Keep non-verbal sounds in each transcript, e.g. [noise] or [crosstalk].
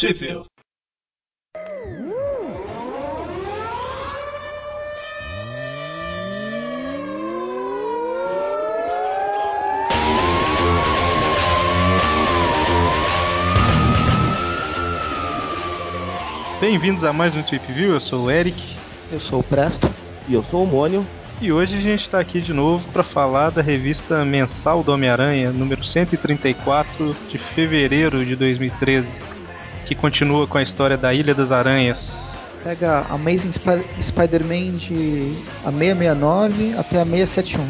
Sheffield. Bem-vindos a mais um Trip View, eu sou o Eric. Eu sou o Presto. E eu sou o Mônio. E hoje a gente está aqui de novo para falar da revista mensal do Homem-Aranha, número 134 de fevereiro de 2013, que continua com a história da Ilha das Aranhas. Pega Amazing Sp Spider-Man de a 669 até a 671.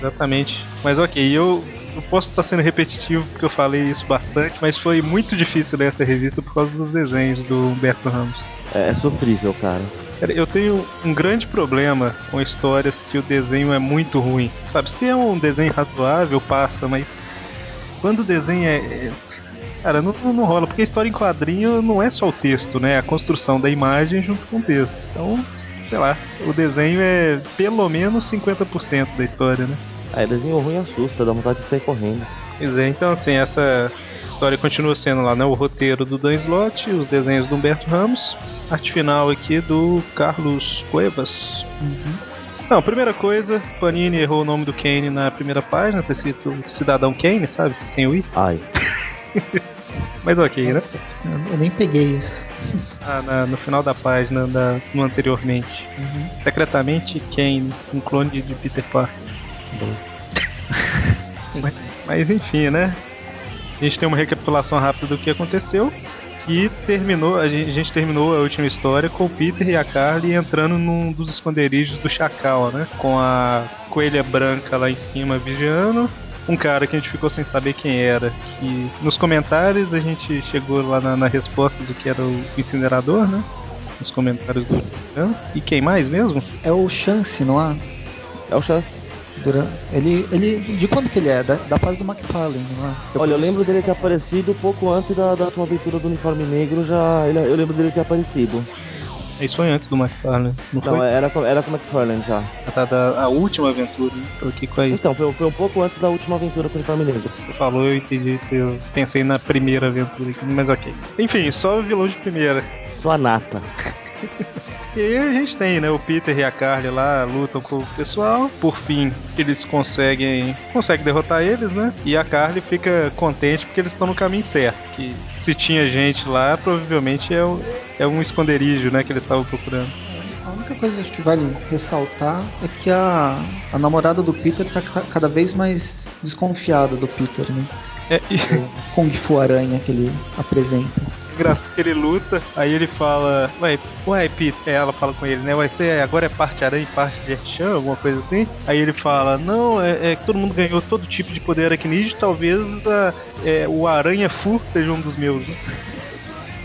Exatamente. Mas ok, eu, eu posso estar sendo repetitivo porque eu falei isso bastante, mas foi muito difícil ler essa revista por causa dos desenhos do Humberto Ramos. É, é sofrível, cara. Eu tenho um grande problema com histórias que o desenho é muito ruim. Sabe, se é um desenho razoável, passa, mas quando o desenho é. Cara, não, não rola, porque a história em quadrinho não é só o texto, né? É a construção da imagem junto com o texto. Então, sei lá, o desenho é pelo menos 50% da história, né? É, desenho ruim assusta, dá vontade de sair correndo. Pois é, então assim, essa história continua sendo lá, né? O roteiro do Dan Slott, os desenhos do Humberto Ramos, arte final aqui do Carlos Cuevas. Uhum. Não, primeira coisa, Panini errou o nome do Kane na primeira página, ter sido Cidadão Kane, sabe? Sem o I. Ai. [laughs] Mas ok, Nossa, né? Eu nem peguei isso. Ah, na, no final da página, da, no anteriormente. Uhum. Secretamente Kane, um clone de Peter Parker. mas, mas enfim, né? A gente tem uma recapitulação rápida do que aconteceu. E terminou, a gente, a gente, terminou a última história com o Peter e a Carly entrando num dos esconderijos do Chacal, né? Com a coelha branca lá em cima vigiando. Um cara que a gente ficou sem saber quem era. Que nos comentários a gente chegou lá na, na resposta do que era o incinerador, né? Nos comentários do. E quem mais mesmo? É o Chance, não é? É o Chance. Durante, ele, ele, de quando que ele é? Da, da fase do McFarlane, não é? Depois Olha, eu lembro dele ter aparecido pouco antes da, da última aventura do uniforme negro, já ele, eu lembro dele ter aparecido. Isso foi antes do McFarlane, não, não foi? era, era com o McFarlane já. A, da, a última aventura, né? tô aqui com aí. Então, foi, foi um pouco antes da última aventura com o negro. Você falou, eu entendi, eu pensei na primeira aventura aqui, mas ok. Enfim, só o vilão de primeira. Sua nata. [laughs] [laughs] E aí a gente tem, né? O Peter e a Carly lá lutam com o pessoal. Por fim, eles conseguem conseguem derrotar eles, né? E a Carly fica contente porque eles estão no caminho certo. Que se tinha gente lá, provavelmente é, um, é um esconderijo, né? Que eles estavam procurando. A única coisa que vale ressaltar é que a, a namorada do Peter tá cada vez mais desconfiada do Peter, né? É, e... O Kung Fu Aranha que ele apresenta engraçado que ele luta, aí ele fala, ué, ué, Peter, ela fala com ele, né? Vai ser agora é parte aranha e parte de Chan, alguma coisa assim. Aí ele fala, não, é, é que todo mundo ganhou todo tipo de poder aracnídeo, talvez a, é, o Aranha Fu seja um dos meus, né?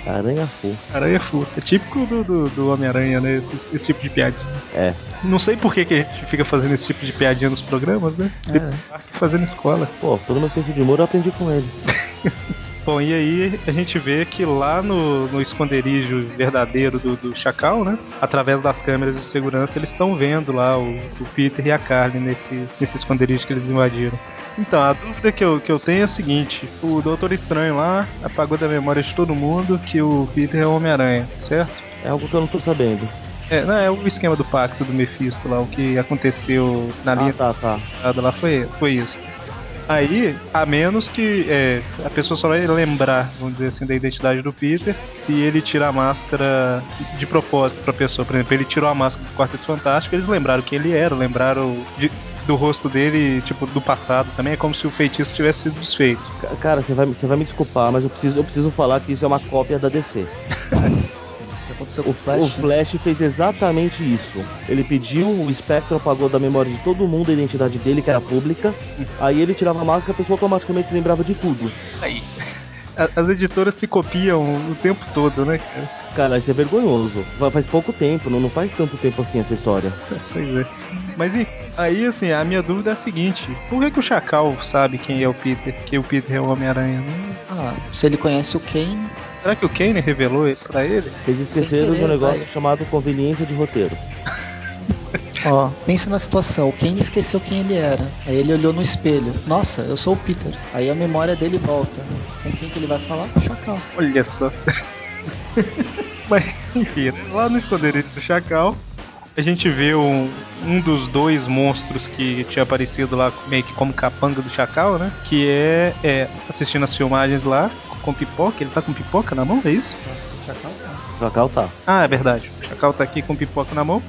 Aranha Fu. Aranha Fu. É típico do, do, do Homem-Aranha, né? Esse, esse, tipo de piadinha. É. Não sei por que, que a gente fica fazendo esse tipo de piadinha nos programas, né? É. Fazendo escola. Pô, todo meu senso de humor eu aprendi com ele. [laughs] Bom, e aí a gente vê que lá no, no esconderijo verdadeiro do, do Chacal, né? Através das câmeras de segurança, eles estão vendo lá o, o, Peter e a Carly nesse, nesse esconderijo que eles invadiram. Então, a dúvida que eu, que eu tenho é a seguinte: o Doutor Estranho lá apagou da memória de todo mundo que o Peter é o Homem-Aranha, certo? É algo que eu não tô sabendo. É, não, é o esquema do pacto do Mephisto lá, o que aconteceu na ah, linha tá, tá. lá foi, foi isso. Aí, a menos que é, a pessoa só vai lembrar, vamos dizer assim, da identidade do Peter se ele tirar a máscara de propósito pra pessoa. Por exemplo, ele tirou a máscara do Quarteto Fantástico, eles lembraram quem ele era, lembraram de, do rosto dele, tipo, do passado também. É como se o feitiço tivesse sido desfeito. Cara, você vai, você vai me desculpar, mas eu preciso, eu preciso falar que isso é uma cópia da DC. [laughs] aconteceu com o Flash. O Flash fez exatamente isso. Ele pediu, o Spectrum apagou da memória de todo mundo a identidade dele, que era pública. Aí ele tirava a máscara, a pessoa automaticamente se lembrava de tudo. Aí. As editoras se copiam o tempo todo, né, cara? Cara, isso é vergonhoso. Faz pouco tempo, não, não faz tanto tempo assim essa história. Pois é. Mas aí, assim, a minha dúvida é a seguinte: por que, que o Chacal sabe quem é o Peter? Que o Peter é o Homem-Aranha? Né? Ah, se ele conhece o Kane. Será que o Kane revelou pra ele? Eles esqueceram de um negócio vai. chamado conveniência de roteiro. Ó, pensa na situação. O Kane esqueceu quem ele era. Aí ele olhou no espelho. Nossa, eu sou o Peter. Aí a memória dele volta. Com quem que ele vai falar? Com o Chacal. Olha só. [laughs] Mas, enfim, lá no esconderijo do Chacal, a gente vê um, um dos dois monstros que tinha aparecido lá meio que como capanga do Chacal, né? Que é, é assistindo as filmagens lá com pipoca. Ele tá com pipoca na mão, é isso? O Chacal tá. O Chacal tá. Ah, é verdade. O Chacal tá aqui com pipoca na mão.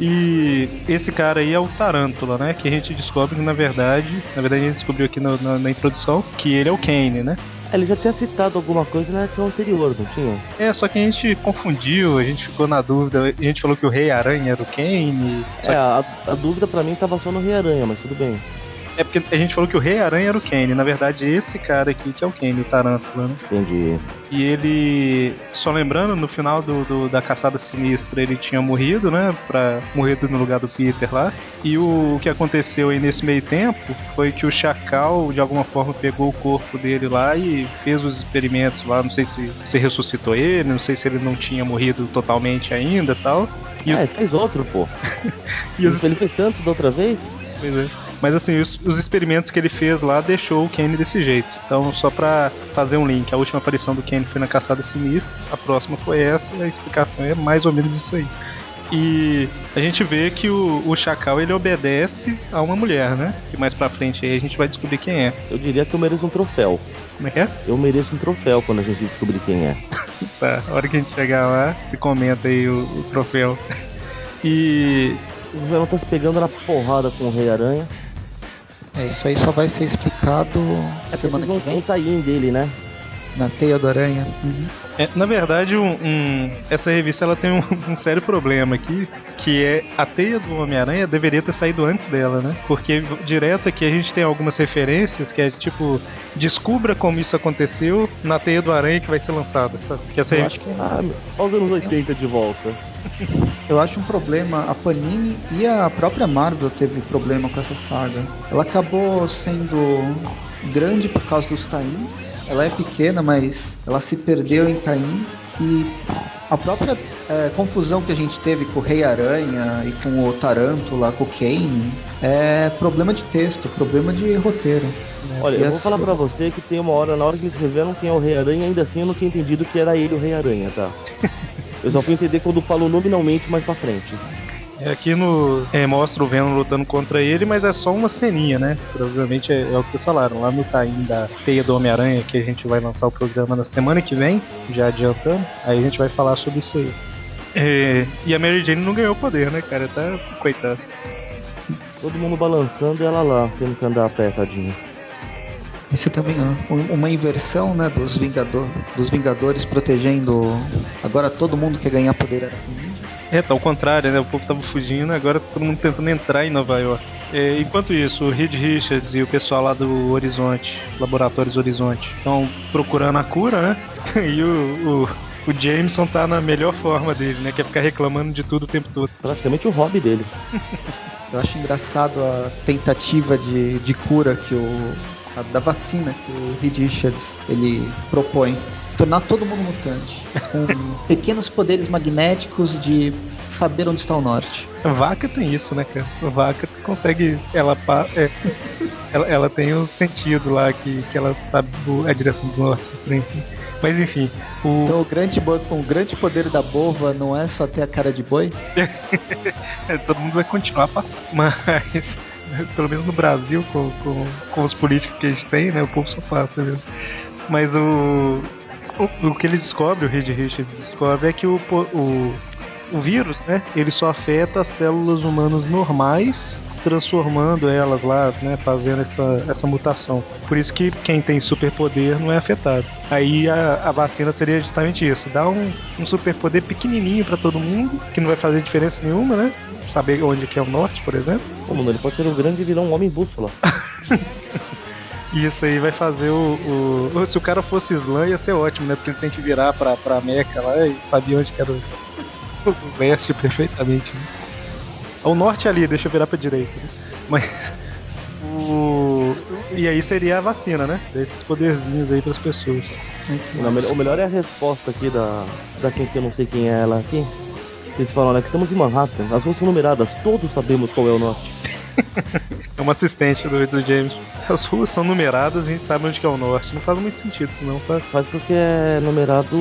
E esse cara aí é o Tarântula, né? Que a gente descobre que na verdade, na verdade a gente descobriu aqui no, na, na, introdução que ele é o Kane, né? Ele já tinha citado alguma coisa na edição anterior, não tinha? É, só que a gente confundiu, a gente ficou na dúvida, a gente falou que o Rei Aranha era o Kane. É, a, a, dúvida para mim tava só no Rei Aranha, mas tudo bem. É porque a gente falou que o Rei Aranha era o Kane. Na verdade, esse cara aqui que é o Kane, o Tarântula, né? Entendi. E ele, só lembrando, no final do, do, da caçada sinistra ele tinha morrido, né? Pra morrido no lugar do Peter lá. E o, o, que aconteceu aí nesse meio tempo foi que o Chacal, de alguma forma, pegou o corpo dele lá e fez os experimentos lá. Não sei se, se ressuscitou ele, não sei se ele não tinha morrido totalmente ainda tal. E ah, o... fez outro, pô. [laughs] e os... Ele fez tanto da outra vez? Pois é. Mas assim, os, os, experimentos que ele fez lá deixou o Kane desse jeito. Então, só pra fazer um link, a última aparição do Kane foi na Caçada Sinistra, a próxima foi essa, e a explicação é mais ou menos isso aí. E a gente vê que o, o Chacal ele obedece a uma mulher, né? Que mais pra frente aí a gente vai descobrir quem é. Eu diria que eu mereço um troféu. Como é que é? Eu mereço um troféu quando a gente descobrir quem é. [laughs] tá, a hora que a gente chegar lá, se comenta aí o, o troféu. [laughs] E. O Venom tá se pegando na porrada com o Rei Aranha. É, isso aí só vai ser explicado é semana que vem. Tá aí dele, né? Na Teia do Aranha. Uhum. É, na verdade, um, um, essa revista ela tem um, [laughs] um, sério problema aqui, que é a teia do Homem-Aranha deveria ter saído antes dela, né? Porque direto aqui a gente tem algumas referências que é tipo, descubra como isso aconteceu na teia do Aranha que vai ser lançada. Que essa Eu acho que... Ah, os anos 80 de volta. [laughs] Eu acho um problema, a Panini e a própria Marvel teve problema com essa saga. Ela acabou sendo grande por causa dos tains. Ela é pequena, mas ela se perdeu em Tain. E a própria é, confusão que a gente teve com o Rei Aranha e com o Tarântula, com o Kane, é problema de texto, problema de roteiro. Né? Olha, e eu vou falar pra você que tem uma hora, na hora que eles revelam quem é o Rei Aranha, ainda assim eu não tinha entendido que era ele o Rei Aranha, tá? [laughs] eu só fui entender quando falou nominalmente mais pra frente. É, aqui no é, mostra o Venom lutando contra ele, mas é só uma ceninha, né? Provavelmente é, é o que vocês falaram. Lá no Taim da Teia do Homem-Aranha, que a gente vai lançar o programa na semana que vem, já adiantando, aí a gente vai falar sobre isso aí. É, e a Mary Jane não ganhou poder, né, cara? Tá coitado. Todo mundo balançando e ela lá, tendo que andar a pé, tadinha. Esse também é uma inversão, né, dos, Vingador, dos Vingadores protegendo. Agora todo mundo quer ganhar poder era é, tá ao contrário, né? O povo tava fugindo, agora tá todo mundo tentando entrar em Nova York. É, enquanto isso, o Reed Richards e o pessoal lá do Horizonte, Laboratórios Horizonte, estão procurando a cura, né? [laughs] E o, o, o, Jameson tá na melhor forma dele, né? Que é ficar reclamando de tudo o tempo todo. Praticamente o hobby dele. [laughs] Eu acho engraçado a tentativa de, de cura que o. A, da vacina que o Reed Richards ele propõe tornar todo mundo mutante. Com [laughs] pequenos poderes magnéticos de saber onde está o norte. A vaca tem isso, né, cara? A vaca consegue. Ela, é, ela, ela tem o sentido lá que, que ela sabe a direção do norte. Assim. Mas enfim. O... Então o grande, o grande poder da bova não é só ter a cara de boi? [laughs] é, todo mundo vai continuar passando. Mas [laughs] pelo menos no Brasil, com, com, com os políticos que a gente tem, né? O povo só passa mesmo. Mas o, o, o que ele descobre, o Reed Richards descobre, é que o, o, o vírus, né, ele só afeta as células humanas normais, transformando elas lá, né, fazendo essa, essa mutação. Por isso que quem tem superpoder não é afetado. Aí a, a vacina seria justamente isso, dar um, um superpoder pequenininho para todo mundo, que não vai fazer diferença nenhuma, né? Saber onde que é o norte, por exemplo. Como ele pode ser um grande vilão, um homem bússola. [laughs] Isso aí vai fazer o, o, Se o cara fosse Slam ia ser ótimo, né? Porque ele tem que virar pra, pra Meca lá e sabia onde que era o, o [laughs] leste perfeitamente. Né? O norte ali, deixa eu virar pra direita. Né? Mas. [laughs] O... E aí seria a vacina, né? Desses poderzinhos aí pras pessoas. Não, o melhor é a resposta aqui da, da quem que eu não sei quem é ela aqui. Eles falam, né, que estamos em Manhattan, as ruas são numeradas, todos sabemos qual é o norte. [laughs] é uma assistente do, do James. As ruas são numeradas e a gente sabe onde é o norte. Não faz muito sentido isso não, faz. Faz porque é numerado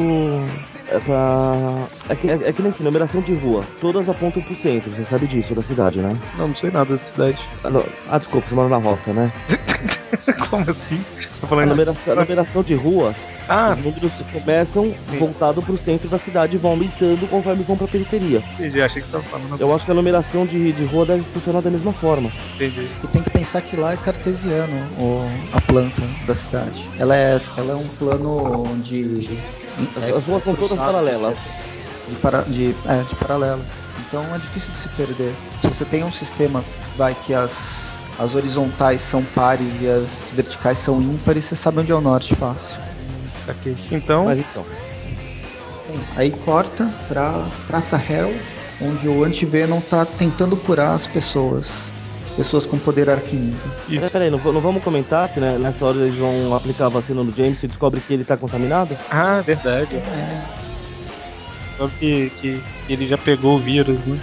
é pra. É que, é, é que nem assim, numeração de rua. Todas apontam pro centro, você sabe disso, da cidade, né? Não, não sei nada da cidade. Ah, não. ah desculpa, você mora na roça, né? [laughs] Como assim? Tô falando a numeração, a numeração de ruas, ah. os números começam Sim. voltado pro centro da cidade e vão aumentando conforme vão pra periferia. Entendi, achei que você tava falando. Eu acho que a numeração de, de rua deve funcionar da mesma forma. Entendi. E tem que pensar que lá é cartesiano o, a planta da cidade. Ela é, ela é um plano de. As, as ruas são todas paralelas. De, para, de, é, de paralelas. Então é difícil de se perder. Se você tem um sistema, vai que as as horizontais são pares e as verticais são ímpares, você sabe onde é o norte fácil. Aqui. Então. Mas então. Aí corta pra Praça Herald, onde o Anti-Venom tá tentando curar as pessoas. As pessoas com poder arquinível. Peraí, peraí, não, não, vamos comentar que né, nessa hora eles vão aplicar a vacina no James e descobre que ele tá contaminado? Ah, verdade. É. Descobre que, que ele já pegou o vírus, né?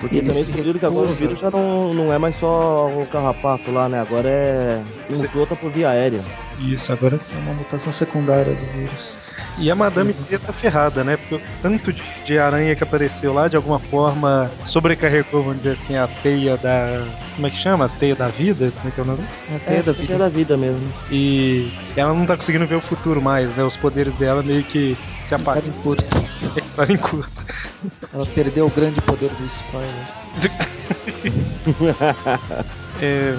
Porque Ele também descobriram que agora o vírus já não, não é mais só o carrapato lá, né? Agora é. Mutou por via aérea. Isso, agora é uma mutação secundária do vírus. E a Madame Teia tá ferrada, né? Porque tanto de, de, aranha que apareceu lá, de alguma forma sobrecarregou, vamos dizer assim, a teia da. Como é que chama? A teia da vida? Como é que é o nome? É a teia é, da vida. da vida mesmo. E ela não tá conseguindo ver o futuro mais, né? Os poderes dela meio que se apagam. em curto. Entraram em curto. Ela perdeu o grande poder do spoiler. [laughs] é,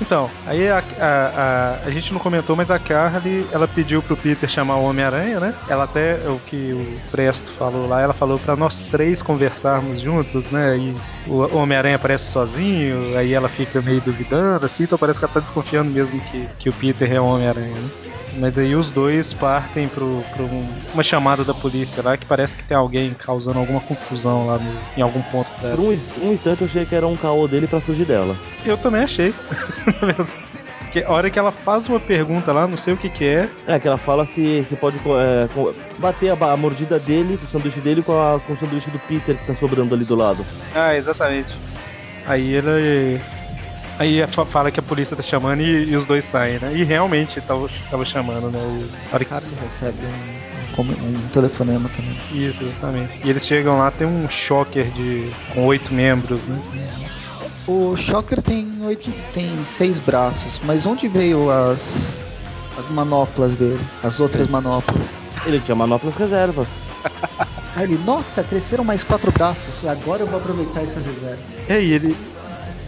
então, aí a, a, a, a, gente não comentou, mas a Carly, ela pediu pro Peter chamar o Homem-Aranha, né? Ela até, o que o Presto falou lá, ela falou para nós três conversarmos juntos, né? E o Homem-Aranha aparece sozinho, aí ela fica meio duvidando, assim, então parece que ela tá desconfiando mesmo que, que o Peter é o Homem-Aranha, né? Mas aí os dois partem pro, pro um, uma chamada da polícia lá que parece que tem alguém causando alguma confusão lá no, em algum ponto da. Por um, um instante eu achei que era um caô dele para fugir dela. Eu também achei. Que a hora que ela faz uma pergunta lá, não sei o que que é. É, que ela fala se, se pode é, bater a, a, mordida dele, do sanduíche dele, com, a, com o sanduíche do Peter que tá sobrando ali do lado. Ah, exatamente. Aí ele Aí fala que a polícia tá chamando e, e os dois saem, né? E realmente tava, tava chamando, né? O, a Carly recebe um, um, um, telefonema também. Isso, exatamente. E eles chegam lá, tem um shocker de com oito membros, né? O Shocker tem oito, tem seis braços, mas onde veio as as manoplas dele, as outras manoplas? Ele tinha manoplas reservas. Aí ele, nossa, cresceram mais quatro braços, agora eu vou aproveitar essas reservas. É, e ele,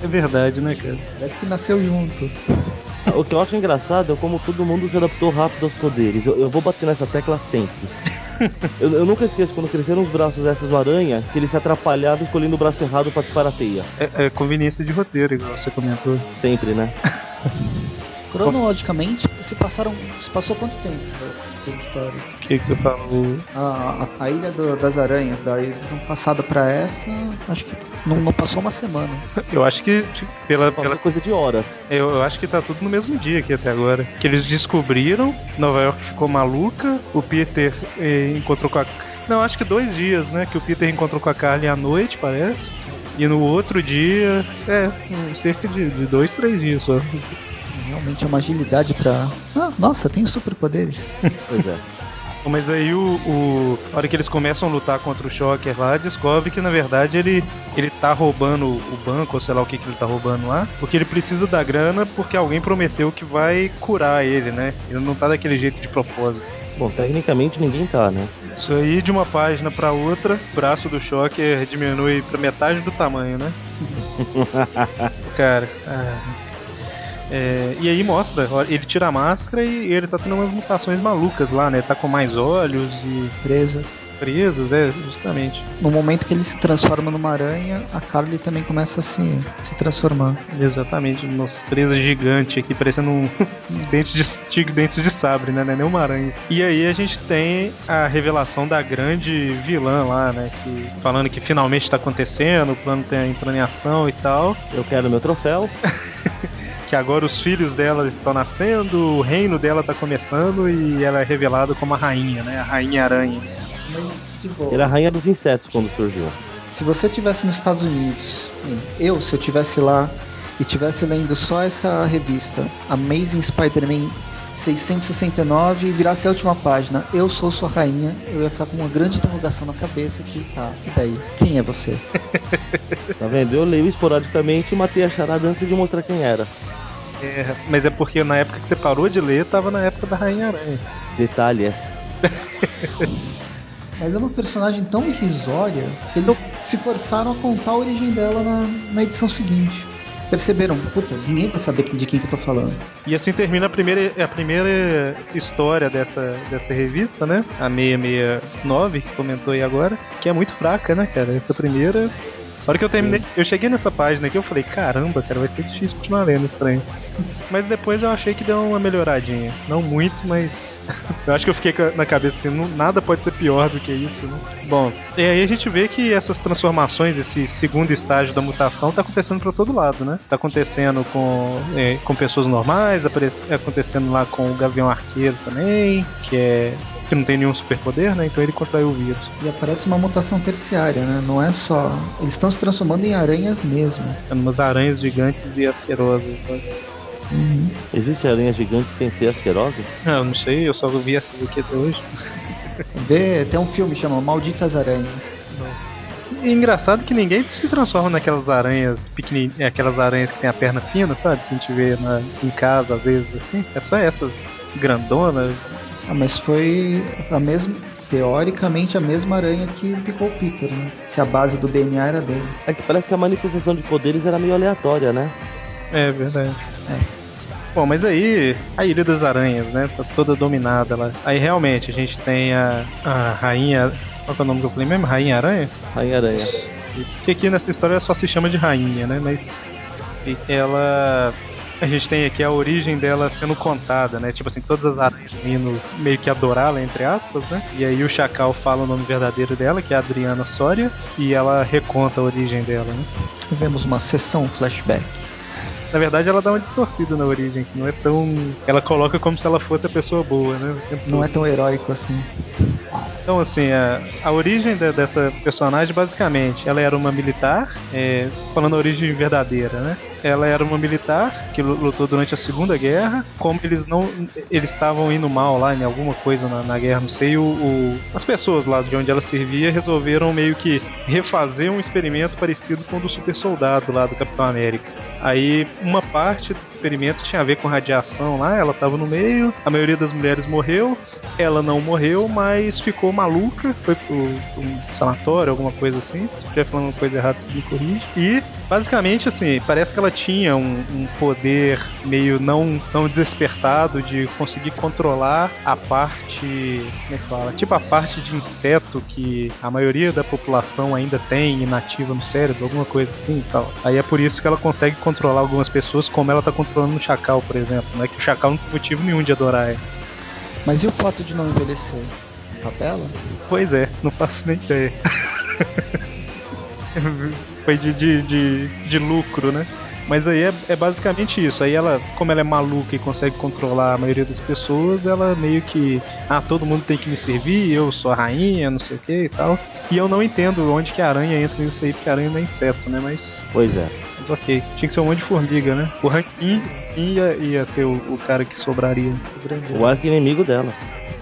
é verdade, né, cara? Parece que nasceu junto. O que eu acho engraçado é como todo mundo se adaptou rápido aos poderes. Eu, eu vou bater nessa tecla sempre. [laughs] eu, eu, nunca esqueço quando cresceram os braços dessas do aranha, que ele se atrapalhava escolhendo o braço errado para disparar a teia. É, é conveniência de roteiro, igual você comentou. Sempre, né? [laughs] Cronologicamente, se passaram. Se passou quanto tempo essas, essas histórias? O que, que você falou? A, a, a Ilha do, das Aranhas, da edição passada para essa, acho que não, não, passou uma semana. [laughs] Eu acho que tipo, pela, pela coisa de horas. Eu, eu, acho que tá tudo no mesmo dia aqui até agora. Que eles descobriram, Nova York ficou maluca, o Peter eh, encontrou com a. Não, acho que dois dias, né? Que o Peter encontrou com a Carly à noite, parece. E no outro dia, é, cerca de, de dois, três dias só. Realmente é uma agilidade pra. Ah, nossa, tem superpoderes. [laughs] pois é. Mas aí o, o. A hora que eles começam a lutar contra o Shocker lá, descobre que na verdade ele, ele tá roubando o banco, ou sei lá o que, que ele tá roubando lá, porque ele precisa da grana porque alguém prometeu que vai curar ele, né? Ele não tá daquele jeito de propósito. Bom, tecnicamente ninguém tá, né? Isso aí de uma página para outra, o braço do Shocker diminui para metade do tamanho, né? [laughs] Cara, ah, é, e aí mostra, ele tira a máscara e ele tá tendo umas mutações malucas lá, né? Tá com mais olhos e. Presas. Presas, é, justamente. No momento que ele se transforma numa aranha, a Carly também começa a se, se transformar. Exatamente, umas presas gigantes aqui, parecendo um [laughs] dente de tigre, dentes de sabre, né? Não é nem uma aranha. E aí a gente tem a revelação da grande vilã lá, né? Que, falando que finalmente tá acontecendo, o plano tá entrando em ação e tal. Eu quero meu troféu. [laughs] que agora os filhos dela estão nascendo, o reino dela está começando e ela é revelada como a rainha, né? A rainha aranha. Mas, tipo. Era a rainha dos insetos quando surgiu. Se você tivesse nos Estados Unidos, eu, se eu tivesse lá e tivesse lendo só essa revista, Amazing Spider-Man 669 e virasse a última página, eu sou sua rainha, eu ia ficar com uma grande interrogação na cabeça que tá, e daí? Quem é você? [laughs] tá vendo? Eu leio esporadicamente e matei a charada antes de mostrar quem era. É, mas é porque na época que você parou de ler, tava na época da Rainha Aranha. Detalhes. [laughs] Mas é uma personagem tão irrisória que eles se forçaram a contar a origem dela na, na edição seguinte. Perceberam, puta, ninguém vai saber de quem que eu tô falando. E assim termina a primeira, a primeira história dessa, dessa revista, né? A 669, que comentou aí agora, que é muito fraca, né, cara? Essa primeira a hora que eu terminei, eu cheguei nessa página aqui, eu falei, caramba, cara, vai ser difícil continuar lendo esse trem. Mas depois eu achei que deu uma melhoradinha. Não muito, mas eu acho que eu fiquei na cabeça assim, não, nada pode ser pior do que isso, né? Bom, e aí a gente vê que essas transformações, esse segundo estágio da mutação, tá acontecendo para todo lado, né? Tá acontecendo com, é, com pessoas normais, acontecendo lá com o Gavião Arqueiro também, que é que não tem nenhum superpoder, né? Então ele contraiu o vírus. E aparece uma mutação terciária, né? Não é só. Eles estão se transformando em aranhas mesmo. É umas aranhas gigantes e asquerosas. Né? Uhum. Existe aranha gigante sem ser asquerosa? Ah, eu não sei, eu só vi essas aqui até hoje. [laughs] Vê, tem um filme chamado Malditas Aranhas. E engraçado que ninguém se transforma naquelas aranhas pequenininhas, aquelas aranhas que tem a perna fina, sabe? Que a gente vê na, em casa às vezes assim. É só essas grandonas, ah, mas foi a mesma, teoricamente a mesma aranha que picou o Peter, né? Se a base do DNA era dele. É que parece que a manifestação de poderes era meio aleatória, né? É verdade. É. Bom, mas aí a Ilha das Aranhas, né? Tá toda dominada lá. Aí realmente a gente tem a, a rainha. Qual é o nome que eu falei mesmo? Rainha Aranha? Rainha Aranha. Que aqui nessa história só se chama de rainha, né? Mas ela a gente tem aqui a origem dela sendo contada, né? Tipo assim, todas as aranhas vindo meio que adorá-la, entre aspas, né? E aí o Chacal fala o nome verdadeiro dela, que é Adriana Soria, e ela reconta a origem dela, né? Vemos uma sessão flashback. Na verdade, ela dá uma distorcida na origem, que não é tão. Ela coloca como se ela fosse a pessoa boa, né? Não é tão heróico assim. Então, assim, a, a origem de, dessa personagem, basicamente, ela era uma militar, é, falando a origem verdadeira, né? Ela era uma militar que lutou durante a Segunda Guerra. Como eles não. Eles estavam indo mal lá em alguma coisa na, na guerra, não sei, o, o, as pessoas lá de onde ela servia resolveram meio que refazer um experimento parecido com o do super soldado lá do Capitão América. Aí uma parte do experimento tinha a ver com radiação lá, ela estava no meio, a maioria das mulheres morreu, ela não morreu, mas ficou maluca, foi pro, um sanatório, alguma coisa assim. Se estiver falando uma coisa errada, me corrige. E, basicamente, assim, parece que ela tinha um, um poder meio não tão despertado de conseguir controlar a parte. Como é que fala? Tipo a parte de inseto que a maioria da população ainda tem inativa no cérebro, alguma coisa assim e tal. Aí é por isso que ela consegue controlar algumas pessoas, como ela tá controlando o Chacal, por exemplo, né? Que o Chacal não tem motivo nenhum de adorar ela. Mas e o fato de não envelhecer? Tabela? Pois é, não faço nem ideia. [laughs] Foi de, de, de, de lucro, né? Mas aí é, é, basicamente isso. Aí ela, como ela é maluca e consegue controlar a maioria das pessoas, ela meio que. Ah, todo mundo tem que me servir, eu sou a rainha, não sei o que e tal. E eu não entendo onde que a aranha entra nisso aí, porque a aranha não é inseto, né? Mas. Pois é. Mas ok. Tinha que ser um monte de formiga, né? O Rankin ia, ia ser o, o cara que sobraria. O arco inimigo dela.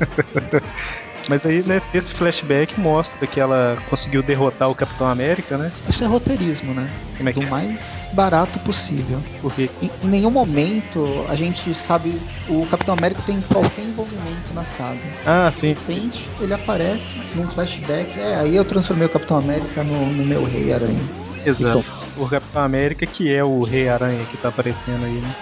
[laughs] Mas aí, né, esse flashback mostra que ela conseguiu derrotar o Capitão América, né? Isso é roteirismo, né? Como é que Do é? mais barato possível. Porque em, em nenhum momento a gente sabe o Capitão América tem qualquer envolvimento na saga. Ah, sim. De repente, ele aparece num flashback. É, aí eu transformei o Capitão América no, no meu Rei Aranha. Exato. O Capitão América que é o Rei Aranha que tá aparecendo aí, né?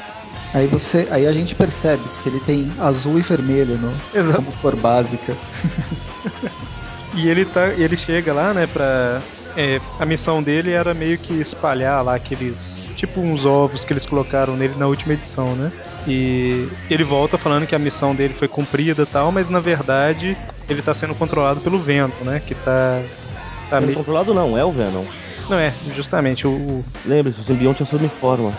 Aí você, aí a gente percebe que ele tem azul e vermelho no, Exato. como cor básica. [laughs] e ele tá, ele chega lá, né, pra é, a missão dele era meio que espalhar lá aqueles tipo uns ovos que eles colocaram nele na última edição, né? E ele volta falando que a missão dele foi cumprida e tal, mas na verdade ele tá sendo controlado pelo vento, né? Que tá. tá meio... controlado não, é o Venom. Não é, justamente o. Lembre-se, o simbionte assume formas.